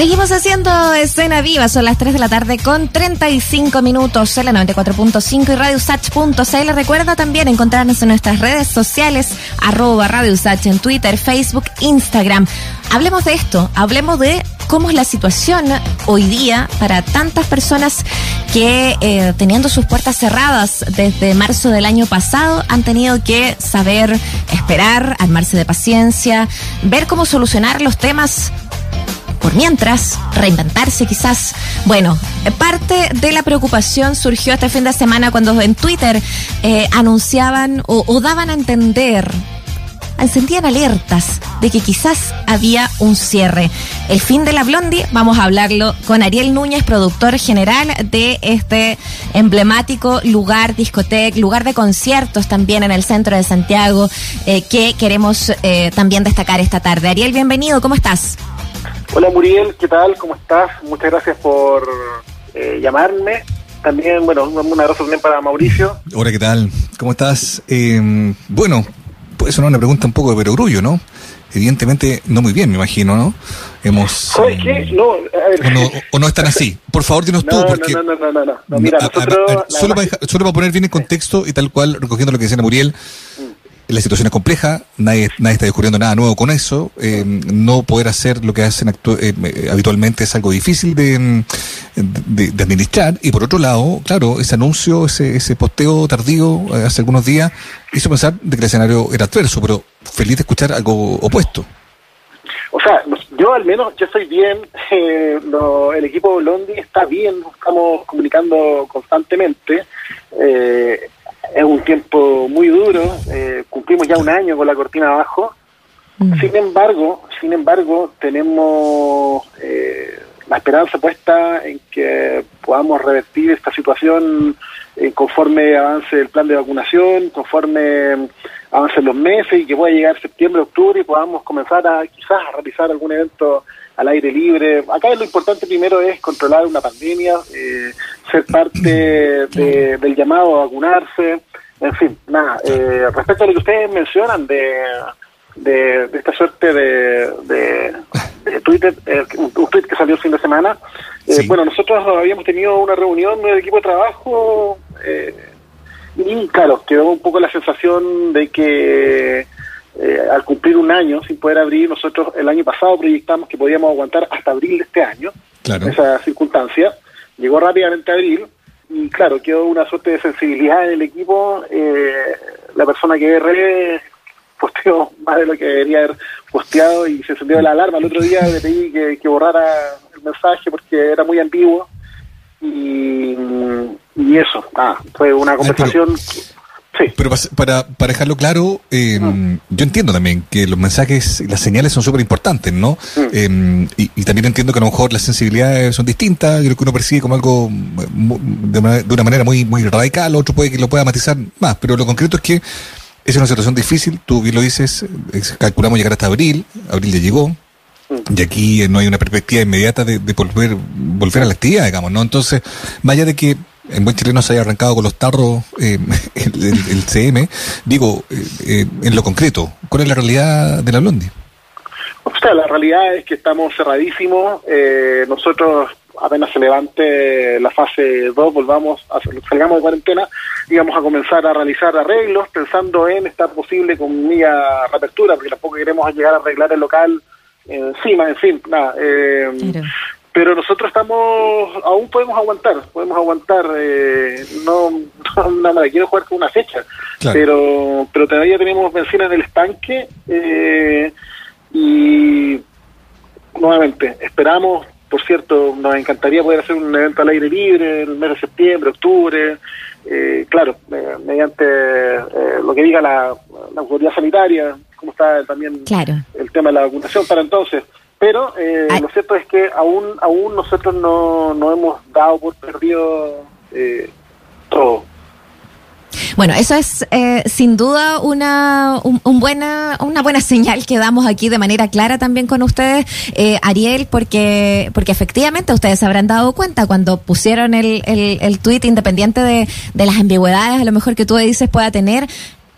Seguimos haciendo escena viva, son las 3 de la tarde con 35 minutos en la 94.5 y radiosach.cl. Recuerda también encontrarnos en nuestras redes sociales, arroba radiosach en Twitter, Facebook, Instagram. Hablemos de esto, hablemos de cómo es la situación hoy día para tantas personas que eh, teniendo sus puertas cerradas desde marzo del año pasado han tenido que saber esperar, armarse de paciencia, ver cómo solucionar los temas por mientras, reinventarse quizás. Bueno, parte de la preocupación surgió este fin de semana cuando en Twitter eh, anunciaban o, daban a entender encendían alertas de que quizás había un cierre. El fin de la Blondie, vamos a hablarlo con Ariel Núñez, productor general de este emblemático lugar, discoteca, lugar de conciertos también en el centro de Santiago, eh, que queremos eh, también destacar esta tarde. Ariel, bienvenido, ¿cómo estás? Hola Muriel, ¿qué tal? ¿Cómo estás? Muchas gracias por eh, llamarme. También, bueno, un abrazo también para Mauricio. Hola, ¿qué tal? ¿Cómo estás? Eh, bueno, puede sonar una pregunta un poco de perogrullo, ¿no? Evidentemente, no muy bien, me imagino, ¿no? Hemos... ¿Sabes qué? No, a ver. O no, o no están así. Por favor, dinos No, tú, porque... no, no, no, no, no, no. Mira, A- a- nosotros... a ver, la solo, para, dejar- solo para poner bien en contexto y tal cual, recogiendo lo que decía Muriel, la situación es compleja, nadie, nadie está descubriendo nada nuevo con eso, eh, no poder hacer lo que hacen eh, eh, habitualmente es algo difícil de, mm, de, administrar y por otro lado, claro, ese anuncio, ese, ese posteo tardío eh, hace algunos días hizo pensar de que el escenario era adverso, pero feliz de escuchar algo opuesto. O sea, yo al menos, yo estoy bien, lo- el equipo Blondi está bien, estamos comunicando constantemente. Eh, es un tiempo muy duro, eh, cumplimos ya un año con la cortina abajo. Sin embargo, sin embargo, tenemos eh, la esperanza puesta en que podamos revertir esta situación eh, conforme avance el plan de vacunación, conforme avancen los meses y que pueda llegar septiembre, octubre y podamos comenzar a quizás a realizar algún evento al aire libre. Acá lo importante primero es controlar una pandemia, eh, ser parte de- del llamado a vacunarse, en fin, nada. Eh, respecto a lo que ustedes mencionan de de, de esta suerte de, de, de Twitter, eh, un, un tweet que salió el fin de semana. Eh, Sí. Bueno, nosotros habíamos tenido una reunión del equipo de trabajo eh, y claro, quedó un poco la sensación de que eh, al cumplir un año sin poder abrir, nosotros el año pasado proyectamos que podíamos aguantar hasta abril de este año, Claro. esa circunstancia. Llegó rápidamente abril y claro, quedó una suerte de sensibilidad en el equipo. Eh, la persona que erré posteó más de lo que debería haber posteado y se encendió la alarma. El otro día le pedí que, que borrara el mensaje porque era muy ambiguo y, y eso, ah, fue una conversación... Sí, Pero para, para dejarlo claro, eh, yo entiendo también que los mensajes y las señales son súper importantes, ¿no? Eh, y, y también entiendo que a lo mejor las sensibilidades son distintas, creo que uno percibe como algo de una, de una manera muy, muy radical, otro puede que lo pueda matizar más, pero lo concreto es que es una situación difícil, tú bien lo dices, calculamos llegar hasta abril, abril ya llegó, y aquí no hay una perspectiva inmediata de, de volver, volver a la actividad, digamos, ¿no? Entonces, más allá de que en buen chileno se haya arrancado con los tarros eh, el, el- el CM, digo, eh, eh, en lo concreto, ¿cuál es la realidad de la Blondie? O sea, la realidad es que estamos cerradísimos. Eh, nosotros, apenas se levante la fase 2, volvamos, a, salgamos de cuarentena, íbamos a comenzar a realizar arreglos pensando en esta posible comilla reapertura, porque tampoco queremos llegar a arreglar el local encima, en fin, nada. eh. Pero nosotros estamos, aún podemos aguantar, podemos aguantar, eh, no, no, nada, quiero jugar con una fecha, Claro. pero pero todavía tenemos benzina en el estanque eh, y nuevamente esperamos, por cierto, nos encantaría poder hacer un evento al aire libre en el mes de septiembre, octubre, eh, claro, eh, mediante eh, lo que diga la, la autoridad sanitaria, como está también Claro. el tema de la vacunación para entonces. Pero eh, Ay. lo cierto es que aún aún nosotros no, no hemos dado por perdido eh, todo. Bueno, eso es eh, sin duda una, un, un buena, una buena señal que damos aquí de manera clara también con ustedes, eh, Ariel, porque, porque efectivamente ustedes se habrán dado cuenta cuando pusieron el, el, el tuit independiente de, de las ambigüedades, a lo mejor que tú dices pueda tener.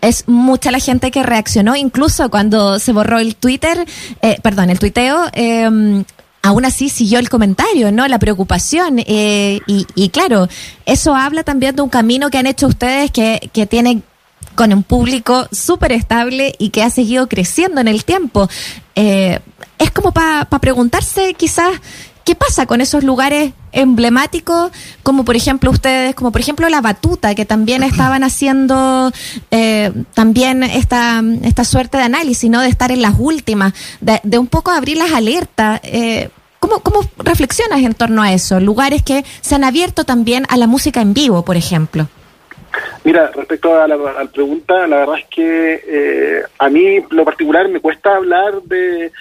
Es mucha la gente que reaccionó, incluso cuando se borró el Twitter, eh, perdón, el tuiteo, eh, aún así siguió el comentario, ¿no? La preocupación. Eh, y, claro, eso habla también de un camino que han hecho ustedes que, que tiene con un público súper estable y que ha seguido creciendo en el tiempo. Eh, es como para preguntarse quizás qué pasa con esos lugares emblemáticos, como por ejemplo ustedes, como por ejemplo la batuta, que también estaban haciendo eh, también esta, esta suerte de análisis, ¿no? De estar en las últimas, de, un poco abrir las alertas. Eh, ¿Cómo, ¿Cómo reflexionas en torno a eso? Lugares que se han abierto también a la música en vivo, por ejemplo. Mira, respecto a la, pregunta, la verdad es que eh, a mí, lo particular, me cuesta hablar de,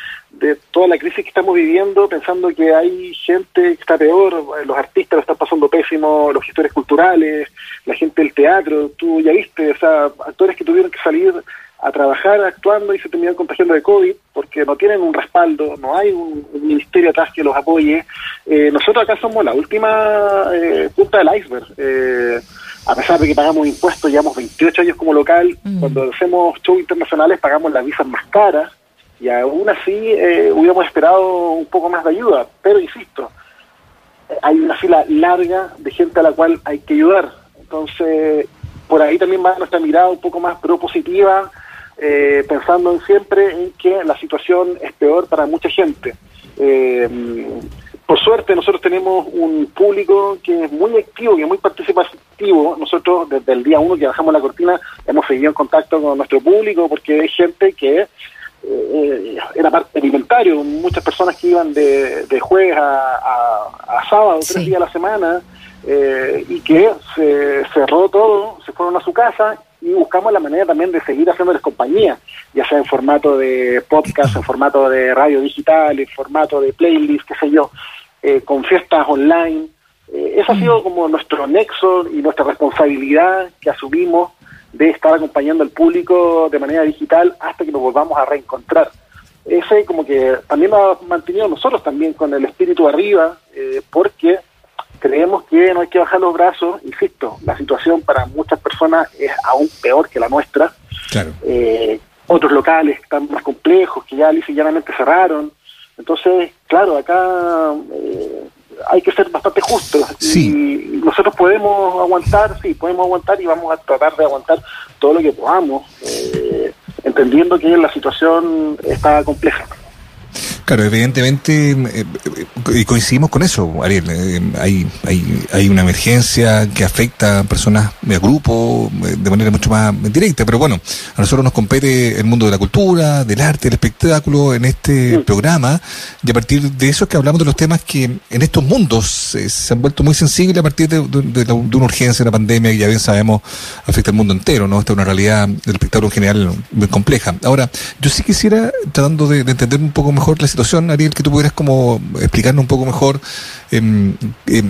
de toda la crisis que estamos viviendo, pensando que hay gente que está peor, los artistas lo están pasando pésimo, los gestores culturales, la gente del teatro, tú ya viste, o sea, actores que tuvieron que salir a trabajar actuando y se terminan contagiando de COVID porque no tienen un respaldo, no hay un, ministerio atrás que los apoye. Eh, nosotros acá somos la última eh, punta del iceberg. Eh, a pesar de que pagamos impuestos, llevamos 28 años como local, mm. cuando hacemos shows internacionales pagamos las visas más caras y aún así eh, hubiéramos esperado un poco más de ayuda. Pero insisto, hay una fila larga de gente a la cual hay que ayudar. Entonces, por ahí también va nuestra mirada un poco más propositiva, eh, pensando en siempre en que la situación es peor para mucha gente. Eh, por suerte nosotros tenemos un público que es muy activo, que es muy participativo. Nosotros desde el día uno que bajamos la cortina hemos seguido en contacto con nuestro público porque hay gente que eh, era parte alimentario, muchas personas que iban de, jueves a, sábado, tres días a la semana, eh, y que se cerró todo, se fueron a su casa y buscamos la manera también de seguir haciéndoles compañía, ya sea en formato de podcast, en formato de radio digital, en formato de playlist, qué sé yo, eh, con fiestas online. Eh, eso ha sido mm. como nuestro nexo y nuestra responsabilidad que asumimos de estar acompañando al público de manera digital hasta que nos volvamos a reencontrar. Ese como que también lo ha mantenido nosotros también con el espíritu arriba, eh, porque creemos que no hay que bajar los brazos, insisto, la situación para muchas personas es aún peor que la nuestra. Eh, otros locales están más complejos, que ya llanamente cerraron. Entonces, claro, acá eh, hay que ser bastante justos. Y nosotros podemos aguantar, sí, podemos aguantar y vamos a tratar de aguantar todo lo que podamos, eh, entendiendo que la situación está compleja. Claro, evidentemente, eh, eh, y coincidimos con eso, Ariel. Eh, hay, hay, hay una emergencia que afecta a personas, a grupos, de manera mucho más directa. Pero bueno, a nosotros nos compete el mundo de la cultura, del arte, del espectáculo en este programa. Y a partir de eso es que hablamos de los temas que en estos mundos se han vuelto muy sensibles a partir de, una urgencia, una pandemia que ya bien sabemos afecta al mundo entero. ¿no? Esta es una realidad del espectáculo en general muy compleja. Ahora, yo sí quisiera, tratando de, de entender un poco mejor la situación, Ariel, que tú pudieras como explicarnos un poco mejor eh,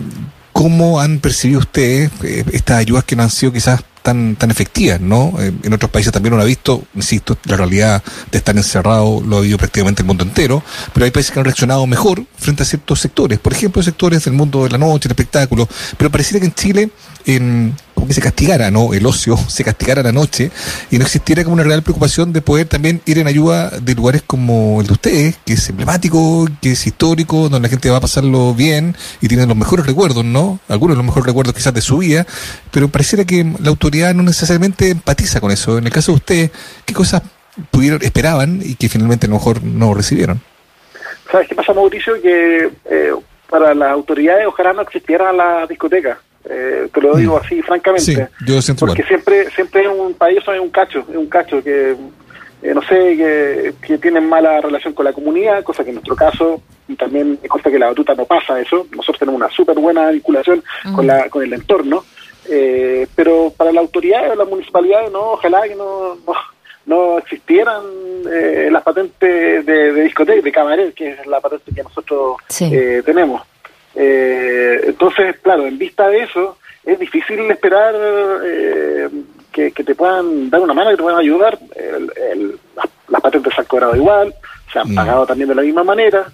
cómo han percibido ustedes eh, estas ayudas que no han sido quizás tan, tan efectivas, ¿no? Eh, en otros países también uno ha visto, insisto, la realidad de estar encerrado lo ha vivido prácticamente el mundo entero, pero hay países que han reaccionado mejor frente a ciertos sectores, por ejemplo, sectores del mundo de la noche, el espectáculo, pero pareciera que en Chile como que se castigara, ¿no? El ocio se castigara la noche y no existiera como una real preocupación de poder también ir en ayuda de lugares como el de ustedes, que es emblemático, que es histórico, donde la gente va a pasarlo bien y tiene los mejores recuerdos, ¿no? Algunos de los mejores recuerdos quizás de su vida, pero pareciera que la autoridad no necesariamente empatiza con eso. En el caso de ustedes, ¿qué cosas pudieron, esperaban y que finalmente a lo mejor no recibieron? ¿Sabes qué pasa, Mauricio? Que eh, para las autoridades ojalá no existiera la discoteca eh, te lo digo mm. así francamente. porque siempre siempre es un país es un cacho, es un cacho que eh, no sé, que, que, tienen mala relación con la comunidad, cosa que en nuestro caso, y también me consta que la batuta no pasa eso, nosotros tenemos una súper buena vinculación con, la, con el entorno, eh, pero para la autoridad o la municipalidad, no, ojalá que no, no, existieran eh, las patentes de, de discoteca, de cabaret, que es la patente que nosotros tenemos. Eh, entonces, claro, en vista de eso, es difícil esperar eh, que, te puedan dar una mano, que te puedan ayudar. las, patentes se han cobrado igual, se han mm. pagado también de la misma manera.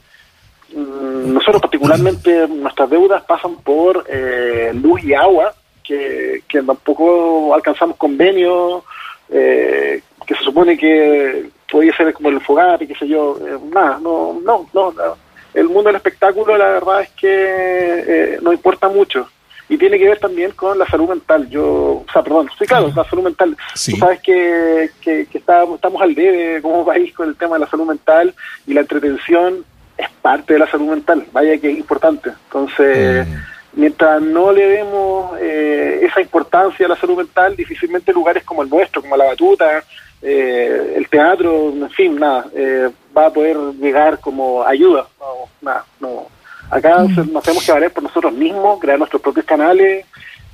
Mm, nosotros particularmente nuestras deudas pasan por eh, luz y agua, que, que tampoco alcanzamos convenio, eh, que se supone que podía ser como el fogar y qué sé yo, nada, no, no, no, no el mundo del espectáculo la verdad es que eh, no importa mucho y tiene que ver también con la salud mental. Yo, o sea, perdón, sí, claro, la salud mental. Tú sabes que, que, estamos, estamos al debe como país con el tema de la salud mental y la entretención es parte de la salud mental, vaya que es importante. Entonces, mm. Mientras no le demos eh, esa importancia a la salud mental, difícilmente lugares como el nuestro, como la batuta, eh, el teatro, en fin, nada, eh, va a poder llegar como ayuda. No, nada, no. Acá mm. nos tenemos que valer por nosotros mismos, crear nuestros propios canales,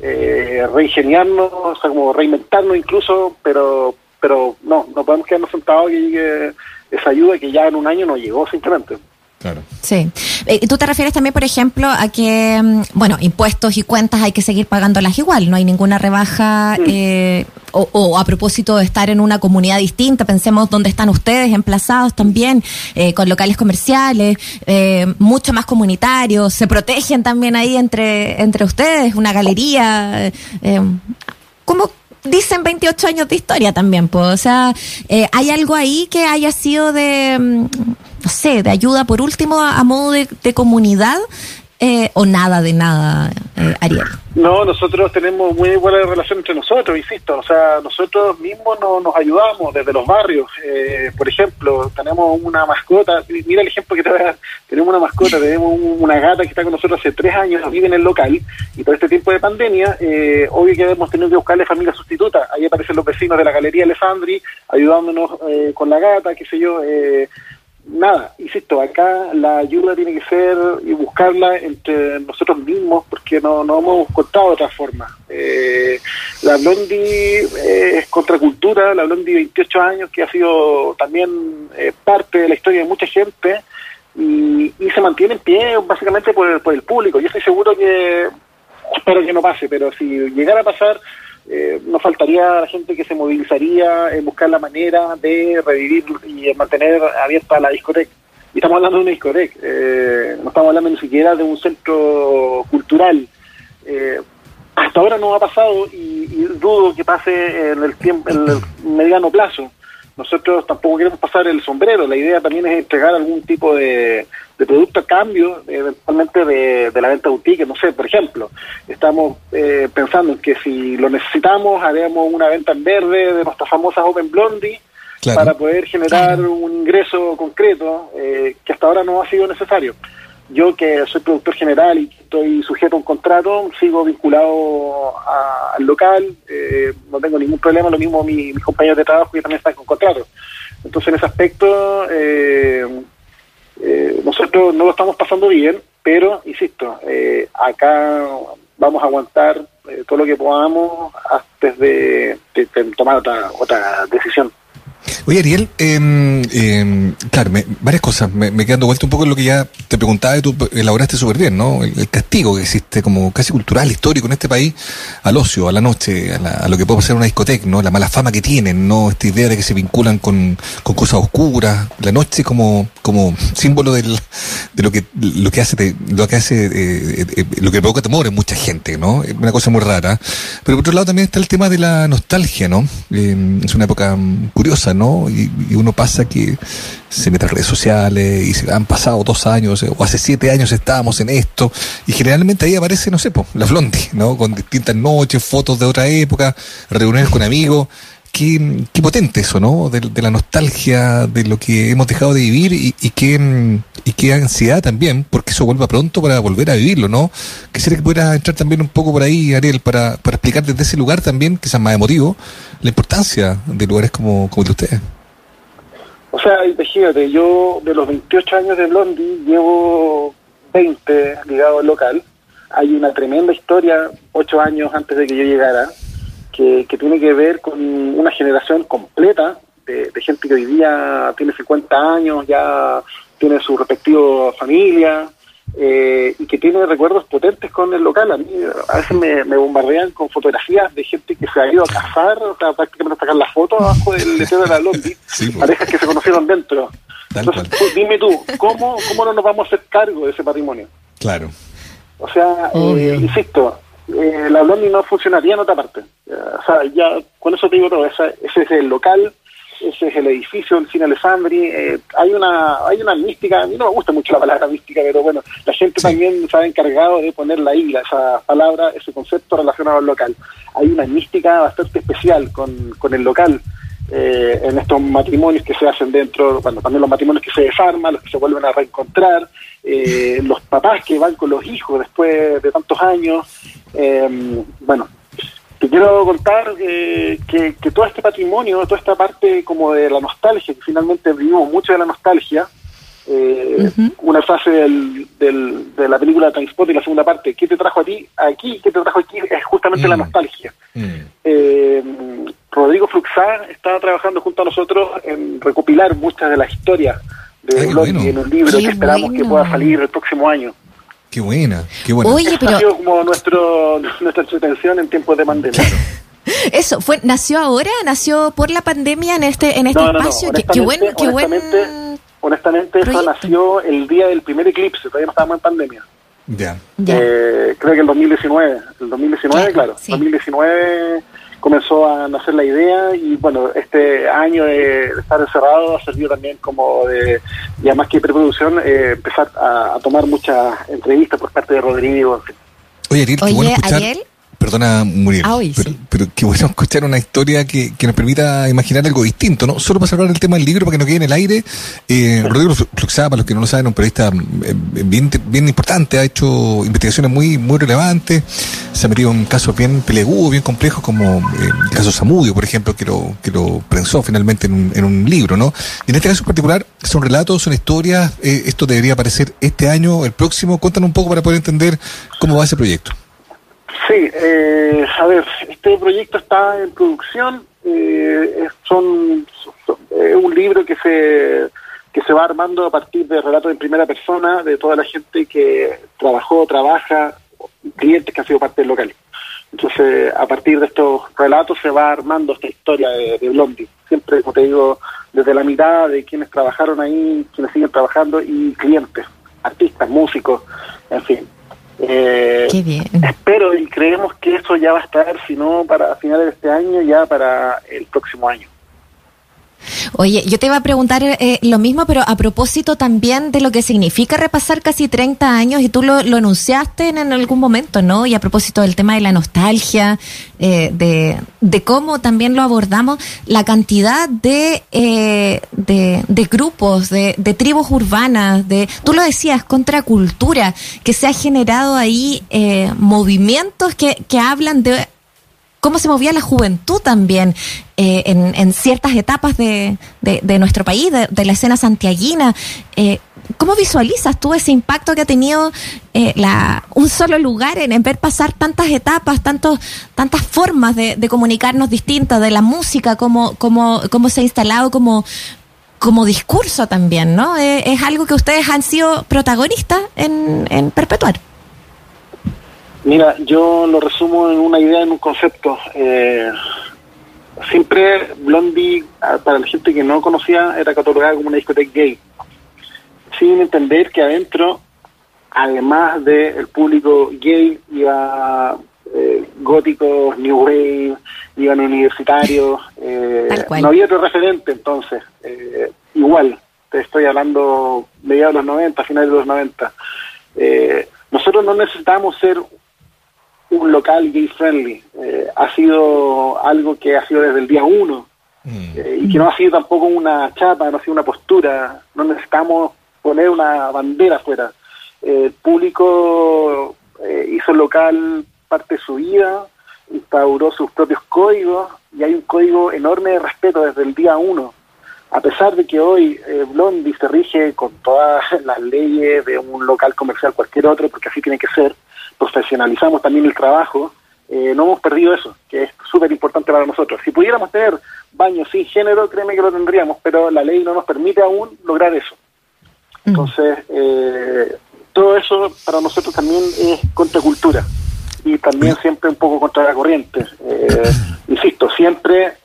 eh, reingeniarnos, o sea, como reinventarnos incluso, pero pero no, no podemos quedarnos sentados y que esa ayuda que ya en un año no llegó simplemente. Sí. Eh, ¿Tú te refieres también, por ejemplo, a que, mm, bueno, impuestos y cuentas hay que seguir pagándolas igual? No hay ninguna rebaja eh, o, a propósito de estar en una comunidad distinta, pensemos dónde están ustedes emplazados también, eh, con locales comerciales, mucho más comunitarios, se protegen también ahí entre, entre ustedes, una galería. ¿Cómo, dicen 28 años de historia también, pues. O sea, ¿hay algo ahí que haya sido de, mm, no sé, de ayuda por último a, modo de, comunidad eh, o nada de nada, eh, Ariel? No, nosotros tenemos muy buena relación entre nosotros, insisto, o sea, nosotros mismos no, nos ayudamos desde los barrios. Eh, por ejemplo, tenemos una mascota, mira el ejemplo que te voy a dar, tenemos una mascota, tenemos una gata que está con nosotros hace tres años, vive en el local, y por este tiempo de pandemia, eh, obvio que hemos tenido que buscarle familia sustituta. Ahí aparecen los vecinos de la Galería Alessandri ayudándonos con la gata, qué sé yo. Eh, nada, insisto, acá la ayuda tiene que ser y buscarla entre nosotros mismos porque no, no hemos encontrado otra forma. Eh, la Blondie eh, es contracultura, la Blondie 28 años que ha sido también eh, parte de la historia de mucha gente y, se mantiene en pie básicamente por por el público. Yo estoy seguro que, espero que no pase, pero si llegara a pasar eh, nos faltaría la gente que se movilizaría en buscar la manera de revivir y mantener abierta la discoteca. Y estamos hablando de una discoteca, eh, no estamos hablando ni siquiera de un centro cultural. Eh, hasta ahora no ha pasado y, y, dudo que pase en el tiempo, en el mediano plazo nosotros tampoco queremos pasar el sombrero, la idea también es entregar algún tipo de, producto a cambio, eventualmente de, la venta de un ticket, no sé, por ejemplo, estamos eh, pensando en que si lo necesitamos, haremos una venta en verde de nuestras famosas Open Blondie, para poder generar un ingreso concreto eh, que hasta ahora no ha sido necesario yo que soy productor general y estoy sujeto a un contrato, sigo vinculado al local, eh, no tengo ningún problema, lo mismo mis, compañeros de trabajo que también están con contrato. Entonces en ese aspecto eh, eh, nosotros no lo estamos pasando bien, pero insisto, acá vamos a aguantar todo lo que podamos antes de, de tomar otra, otra decisión. Oye, Ariel, eh, claro, varias cosas. Me, me quedando vuelta un poco en lo que ya te preguntaba y tú elaboraste súper bien, ¿no? El, castigo que existe como casi cultural, histórico en este país al ocio, a la noche, a, lo que puede pasar una discoteca, ¿no? La mala fama que tienen, ¿no? Esta idea de que se vinculan con, con cosas oscuras. La noche como, como símbolo del, de lo que, lo que hace, lo que hace, eh, eh, lo que provoca temor en mucha gente, ¿no? Es una cosa muy rara. Pero por otro lado también está el tema de la nostalgia, ¿no? es una época curiosa, ¿no? Y, uno pasa que se mete a redes sociales y se han pasado dos años eh, o hace siete años estábamos en esto y generalmente ahí aparece, no sé, la Flondi, ¿no? Con distintas noches, fotos de otra época, reuniones con amigos. Qué, qué, potente eso, ¿no? De, la nostalgia, de lo que hemos dejado de vivir y, y, qué, y qué ansiedad también, porque eso vuelva pronto para volver a vivirlo, ¿no? Quisiera que pudiera entrar también un poco por ahí, Ariel, para, para explicar desde ese lugar también, sea más emotivo, la importancia de lugares como, como el de ustedes. O sea, imagínate, yo de los 28 años de Blondie llevo 20 ligado al local. Hay una tremenda historia, ocho años antes de que yo llegara, que, que tiene que ver con una generación completa de, de, gente que hoy día tiene 50 años, ya tiene su respectiva familia, eh, y que tiene recuerdos potentes con el local. A mí a veces me, bombardean con fotografías de gente que se ha ido a cazar, o sea, prácticamente a sacar la foto abajo del letrero de la lobby, pues. parejas que se conocieron dentro. Entonces, dime tú, ¿cómo, ¿cómo no nos vamos a hacer cargo de ese patrimonio? Claro. O sea, eh, insisto, eh, la Blondie no funcionaría en otra parte. O sea, ya con eso te digo todo, ese, ese es el local ese es el edificio del cine Alessandri. Eh, hay una hay una mística, a mí no me gusta mucho la palabra mística, pero bueno, la gente también se ha encargado de poner la isla, esa palabra, ese concepto relacionado al local. Hay una mística bastante especial con, con el local. Eh, en estos matrimonios que se hacen dentro, bueno, también los matrimonios que se desarman, los que se vuelven a reencontrar, eh, los papás que van con los hijos después de tantos años. bueno, te quiero contar que, que, todo este patrimonio, toda esta parte como de la nostalgia, que finalmente vivimos mucho de la nostalgia, eh, una frase del, de la película Transport y la segunda parte, ¿qué te trajo a ti aquí? ¿Qué te trajo aquí? Es justamente la mm. nostalgia. Mm. Eh, Rodrigo Fluxá estaba trabajando junto a nosotros en recopilar muchas de las historias de en un libro que esperamos que pueda salir el próximo año. Qué buena, qué buena. Oye, pero... Ha sido como nuestro, nuestra entretención en tiempos de pandemia. Eso, fue, ¿nació ahora? ¿Nació por la pandemia en este, en este espacio? qué, bueno, qué honestamente, honestamente eso nació el día del primer eclipse, todavía no estábamos en pandemia. Ya. Eh, creo que el 2019, el 2019, claro, sí. 2019 comenzó a nacer la idea y bueno, este año de, estar encerrado ha servido también como de, ya más que preproducción, eh, empezar a, tomar muchas entrevistas por parte de Rodrigo. Oye, Ariel, qué bueno escuchar perdona Muriel, ah, pero, qué bueno escuchar una historia que, nos permita imaginar algo distinto, ¿no? Solo para hablar del tema del libro, para que no quede en el aire, eh, Rodrigo Fluxá, para los que no lo saben, un periodista eh, bien, bien importante, ha hecho investigaciones muy, muy relevantes, se ha metido en casos bien peleagudos, bien complejos, como eh, el caso Samudio, por ejemplo, que lo, que lo prensó finalmente en un, en un libro, ¿no? Y en este caso en particular, son relatos, son historias, eh, esto debería aparecer este año, el próximo, cuéntanos un poco para poder entender cómo va ese proyecto. Sí, eh, a ver, este proyecto está en producción, eh, son, es un libro que se que se va armando a partir de relatos en primera persona de toda la gente que trabajó, trabaja, clientes que han sido parte del local. Entonces, a partir de estos relatos se va armando esta historia de, de Blondie. Siempre, como te digo, desde la mitad de quienes trabajaron ahí, quienes siguen trabajando y clientes, artistas, músicos, en fin. Eh, espero y creemos que eso ya va a estar, si no para finales de este año, ya para el próximo año. Oye, yo te iba a preguntar eh, lo mismo, pero a propósito también de lo que significa repasar casi 30 años, y tú lo, lo anunciaste en, algún momento, ¿no? Y a propósito del tema de la nostalgia, eh, de, de, cómo también lo abordamos, la cantidad de, eh, de, de, grupos, de, de, tribus urbanas, de, tú lo decías, contracultura, que se ha generado ahí movimientos que, que hablan de cómo se movía la juventud también eh, en, ciertas etapas de, nuestro país, de, la escena santiaguina. Eh, ¿Cómo visualizas tú ese impacto que ha tenido eh, un solo lugar en, ver pasar tantas etapas, tantos, tantas formas de, comunicarnos distintas, de la música, cómo, cómo, cómo se ha instalado como, como discurso también, ¿no? es algo que ustedes han sido protagonistas en perpetuar. Mira, yo lo resumo en una idea, en un concepto. Eh, siempre Blondie, para la gente que no conocía, era catalogada como una discoteca gay, sin entender que adentro, además del público gay, iba eh, góticos, new wave, iban universitarios, eh, no había otro referente entonces. Eh, igual, te estoy hablando mediados de los 90, finales de los 90. nosotros no necesitamos ser un local gay friendly. Eh, ha sido algo que ha sido desde el día uno mm. eh, y que no ha sido tampoco una chapa, no ha sido una postura. No necesitamos poner una bandera afuera. el público eh, hizo el local parte de su vida, instauró sus propios códigos y hay un código enorme de respeto desde el día uno. A pesar de que hoy Blondie se rige con todas las leyes de un local comercial cualquier otro, porque así tiene que ser, profesionalizamos también el trabajo, eh, no hemos perdido eso, que es súper importante para nosotros. Si pudiéramos tener baños sin género, créeme que lo tendríamos, pero la ley no nos permite aún lograr eso. Entonces, eh, todo eso para nosotros también es contracultura y también siempre un poco contra la corriente. Eh, insisto, siempre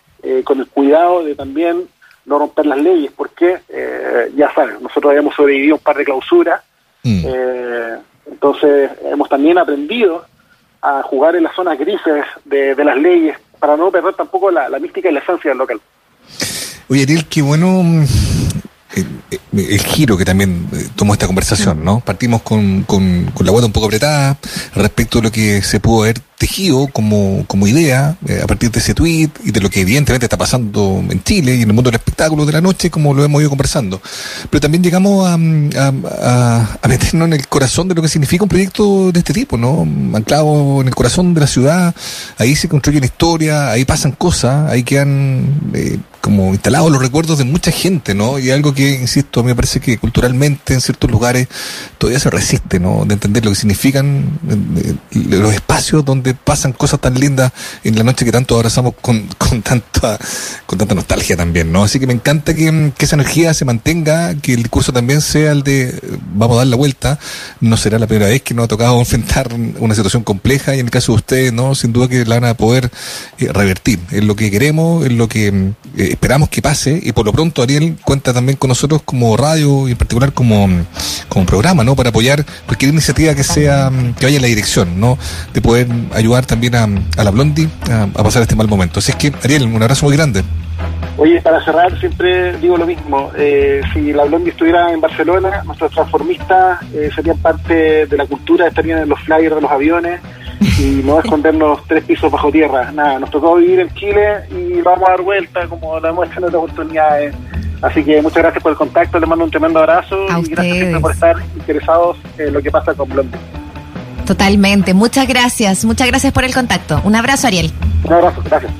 con el cuidado de también no romper las leyes, porque ya saben, nosotros habíamos sobrevivido un par de clausuras. Mm. Entonces hemos también aprendido a jugar en las zonas grises de, las leyes para no perder tampoco la, mística y la esencia del local. Oye, Ariel, qué bueno mm, el, giro que también eh, tomó esta conversación, ¿no? Partimos con, con, con la vuelta un poco apretada respecto a lo que se pudo haber tejido como, como idea eh, a partir de ese tweet y de lo que evidentemente está pasando en Chile y en el mundo del espectáculo de la noche, como lo hemos ido conversando. Pero también llegamos a, a, meternos en el corazón de lo que significa un proyecto de este tipo, ¿no? Anclado en el corazón de la ciudad, ahí se construye una historia, ahí pasan cosas, ahí quedan eh, como instalados los recuerdos de mucha gente, ¿no? Y algo que, insisto, a mí me parece que culturalmente en ciertos lugares todavía se resiste, ¿no? De entender lo que significan eh, los espacios donde pasan cosas tan lindas en la noche que tanto abrazamos con, con, tanta, con tanta nostalgia también, ¿no? Así que me encanta que, esa energía se mantenga, que el discurso también sea el de vamos a dar la vuelta. No será la primera vez que nos ha tocado enfrentar una situación compleja y en el caso de ustedes, ¿no? Sin duda que la van a poder eh, revertir. Es lo que queremos, es lo que eh, esperamos que pase y por lo pronto Ariel cuenta también con nosotros como radio y en particular como, como programa, ¿no? Para apoyar cualquier iniciativa que sea, que vaya en la dirección, ¿no? De poder ayudar también a, la Blondie a, pasar este mal momento. Así es que, Ariel, un abrazo muy grande. Oye, para cerrar, siempre digo lo mismo. Eh, si la Blondie estuviera en Barcelona, nuestros transformistas eh, serían parte de la cultura, estarían en los flyers de los aviones y no escondernos tres pisos bajo tierra. Nada, nos tocó vivir en Chile y vamos a dar vuelta como la muestra en otras oportunidades. Así que muchas gracias por el contacto, les mando un tremendo abrazo y gracias por estar interesados en lo que pasa con Blondie. Totalmente. Muchas gracias. Muchas gracias por el contacto. Un abrazo, Ariel. Un abrazo. Gracias.